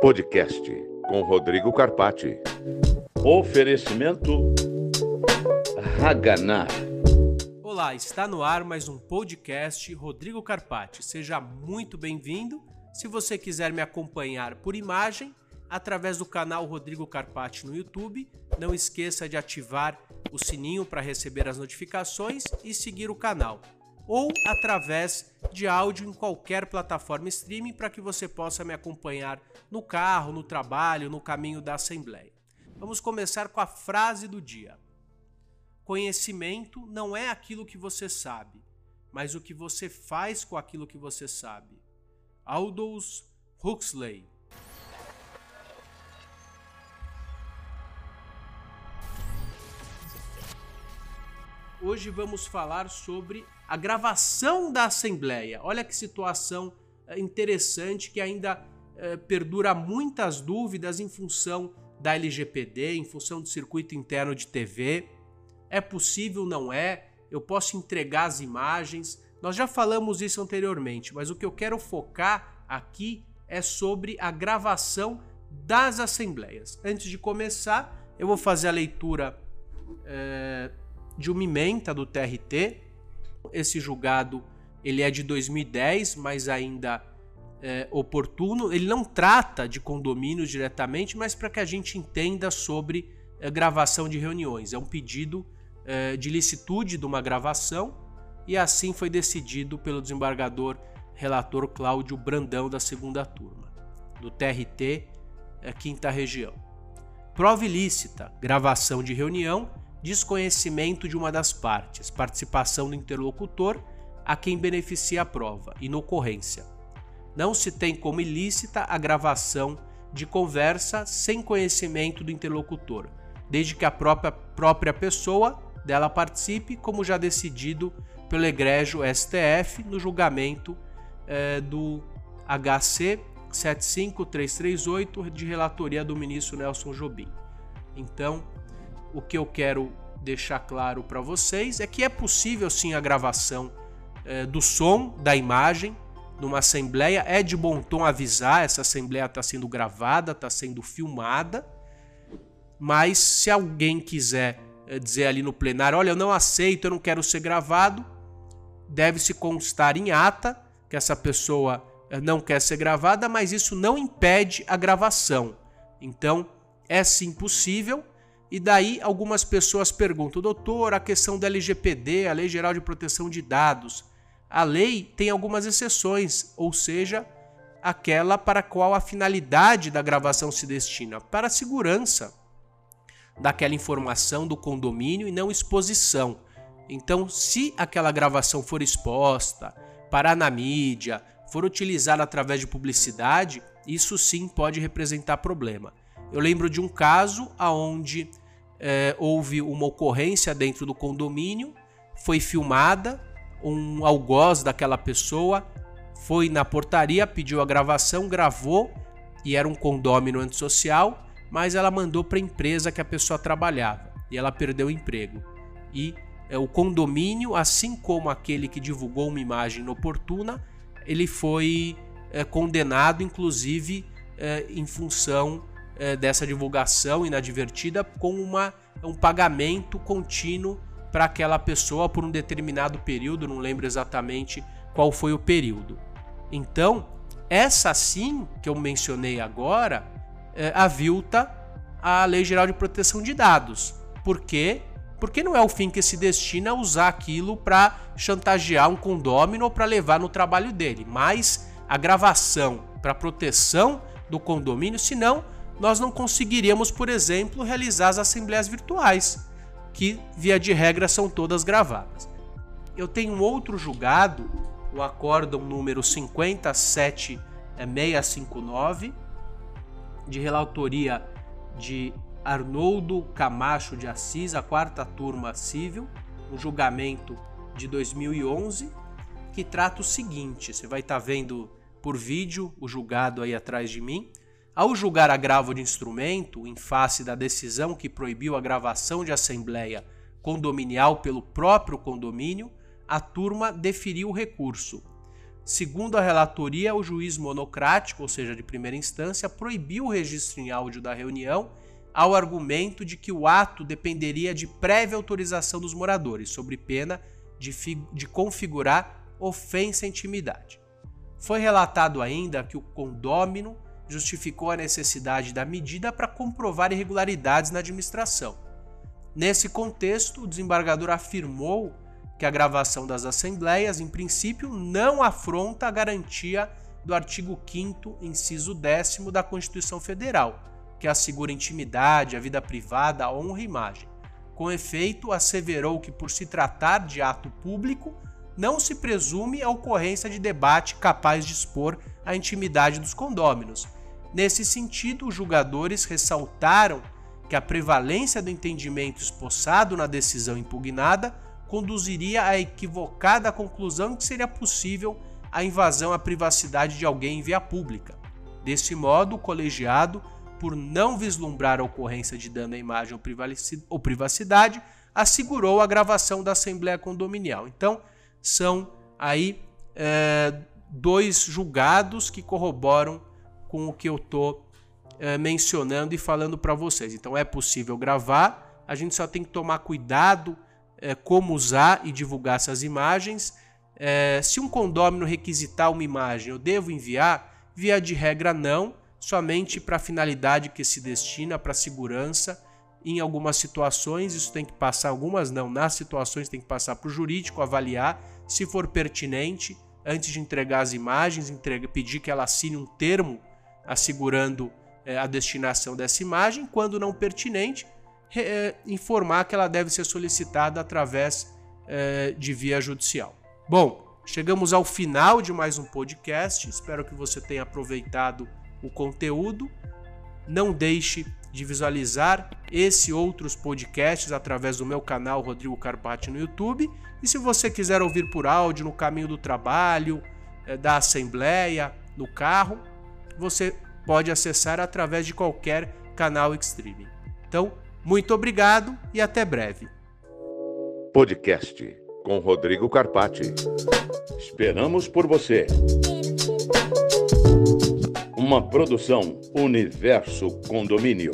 Podcast com Rodrigo Carpati. Oferecimento Haganar. Olá, está no ar mais um podcast Rodrigo Carpati. Seja muito bem-vindo. Se você quiser me acompanhar por imagem, através do canal Rodrigo Carpati no YouTube, não esqueça de ativar o sininho para receber as notificações e seguir o canal ou através de áudio em qualquer plataforma streaming para que você possa me acompanhar no carro, no trabalho, no caminho da Assembleia. Vamos começar com a frase do dia. Conhecimento não é aquilo que você sabe, mas o que você faz com aquilo que você sabe. Aldous Huxley Hoje vamos falar sobre a gravação da Assembleia. Olha que situação eh, interessante que ainda eh, perdura muitas dúvidas em função da LGPD, em função do circuito interno de TV. É possível, não é? Eu posso entregar as imagens. Nós já falamos isso anteriormente, mas o que eu quero focar aqui é sobre a gravação das assembleias. Antes de começar, eu vou fazer a leitura eh, de uma emenda do TRT esse julgado ele é de 2010, mas ainda é, oportuno. Ele não trata de condomínios diretamente, mas para que a gente entenda sobre é, gravação de reuniões. É um pedido é, de licitude de uma gravação e assim foi decidido pelo desembargador relator Cláudio Brandão da segunda turma, do TRT, é, quinta região. Prova ilícita, gravação de reunião desconhecimento de uma das partes, participação do interlocutor a quem beneficia a prova, inocorrência. Não se tem como ilícita a gravação de conversa sem conhecimento do interlocutor, desde que a própria, própria pessoa dela participe, como já decidido pelo egrégio STF no julgamento eh, do HC 75338 de relatoria do ministro Nelson Jobim. Então, o que eu quero deixar claro para vocês é que é possível sim a gravação é, do som, da imagem, numa assembleia. É de bom tom avisar: essa assembleia está sendo gravada, está sendo filmada. Mas se alguém quiser é, dizer ali no plenário: olha, eu não aceito, eu não quero ser gravado, deve-se constar em ata que essa pessoa é, não quer ser gravada, mas isso não impede a gravação. Então, é sim possível e daí algumas pessoas perguntam, doutor, a questão da LGPD, a Lei Geral de Proteção de Dados, a lei tem algumas exceções, ou seja, aquela para qual a finalidade da gravação se destina, para a segurança daquela informação do condomínio e não exposição. Então, se aquela gravação for exposta, parar na mídia, for utilizada através de publicidade, isso sim pode representar problema. Eu lembro de um caso onde é, houve uma ocorrência dentro do condomínio, foi filmada, um algoz daquela pessoa foi na portaria, pediu a gravação, gravou e era um condômino antissocial, mas ela mandou para a empresa que a pessoa trabalhava e ela perdeu o emprego. E é, o condomínio, assim como aquele que divulgou uma imagem inoportuna, ele foi é, condenado, inclusive, é, em função é, dessa divulgação inadvertida com uma, um pagamento contínuo para aquela pessoa por um determinado período, não lembro exatamente qual foi o período. Então, essa sim que eu mencionei agora, é, avilta a Lei Geral de Proteção de Dados. Por quê? Porque não é o fim que se destina a usar aquilo para chantagear um condômino ou para levar no trabalho dele, mas a gravação para proteção do condomínio, senão nós não conseguiríamos, por exemplo, realizar as assembleias virtuais, que via de regra são todas gravadas. Eu tenho um outro julgado, o acórdão número 57659, de relatoria de Arnoldo Camacho de Assis, a quarta turma civil, um julgamento de 2011, que trata o seguinte: você vai estar tá vendo por vídeo o julgado aí atrás de mim. Ao julgar agravo de instrumento, em face da decisão que proibiu a gravação de assembleia condominial pelo próprio condomínio, a turma deferiu o recurso. Segundo a relatoria, o juiz monocrático, ou seja, de primeira instância, proibiu o registro em áudio da reunião ao argumento de que o ato dependeria de prévia autorização dos moradores, sob pena de, de configurar ofensa à intimidade. Foi relatado ainda que o condômino justificou a necessidade da medida para comprovar irregularidades na administração. Nesse contexto, o desembargador afirmou que a gravação das assembleias, em princípio, não afronta a garantia do artigo 5, inciso 10 da Constituição Federal, que assegura intimidade, a vida privada, a honra e imagem. Com efeito, asseverou que, por se tratar de ato público, não se presume a ocorrência de debate capaz de expor a intimidade dos condôminos. Nesse sentido, os julgadores ressaltaram que a prevalência do entendimento espossado na decisão impugnada conduziria à equivocada conclusão que seria possível a invasão à privacidade de alguém em via pública. Desse modo, o colegiado, por não vislumbrar a ocorrência de dano à imagem ou privacidade, assegurou a gravação da Assembleia Condominial. Então, são aí é, dois julgados que corroboram com o que eu estou é, mencionando e falando para vocês. Então é possível gravar, a gente só tem que tomar cuidado é, como usar e divulgar essas imagens. É, se um condômino requisitar uma imagem, eu devo enviar? Via de regra, não, somente para a finalidade que se destina, para segurança em algumas situações isso tem que passar, algumas não, nas situações tem que passar para o jurídico avaliar se for pertinente, antes de entregar as imagens, entrega, pedir que ela assine um termo assegurando é, a destinação dessa imagem, quando não pertinente, é, informar que ela deve ser solicitada através é, de via judicial. Bom, chegamos ao final de mais um podcast, espero que você tenha aproveitado o conteúdo. Não deixe de visualizar esse e outros podcasts através do meu canal Rodrigo Carpati no YouTube. E se você quiser ouvir por áudio no caminho do trabalho, da assembleia, no carro, você pode acessar através de qualquer canal streaming. Então, muito obrigado e até breve. Podcast com Rodrigo Carpati. Esperamos por você. Uma produção Universo Condomínio.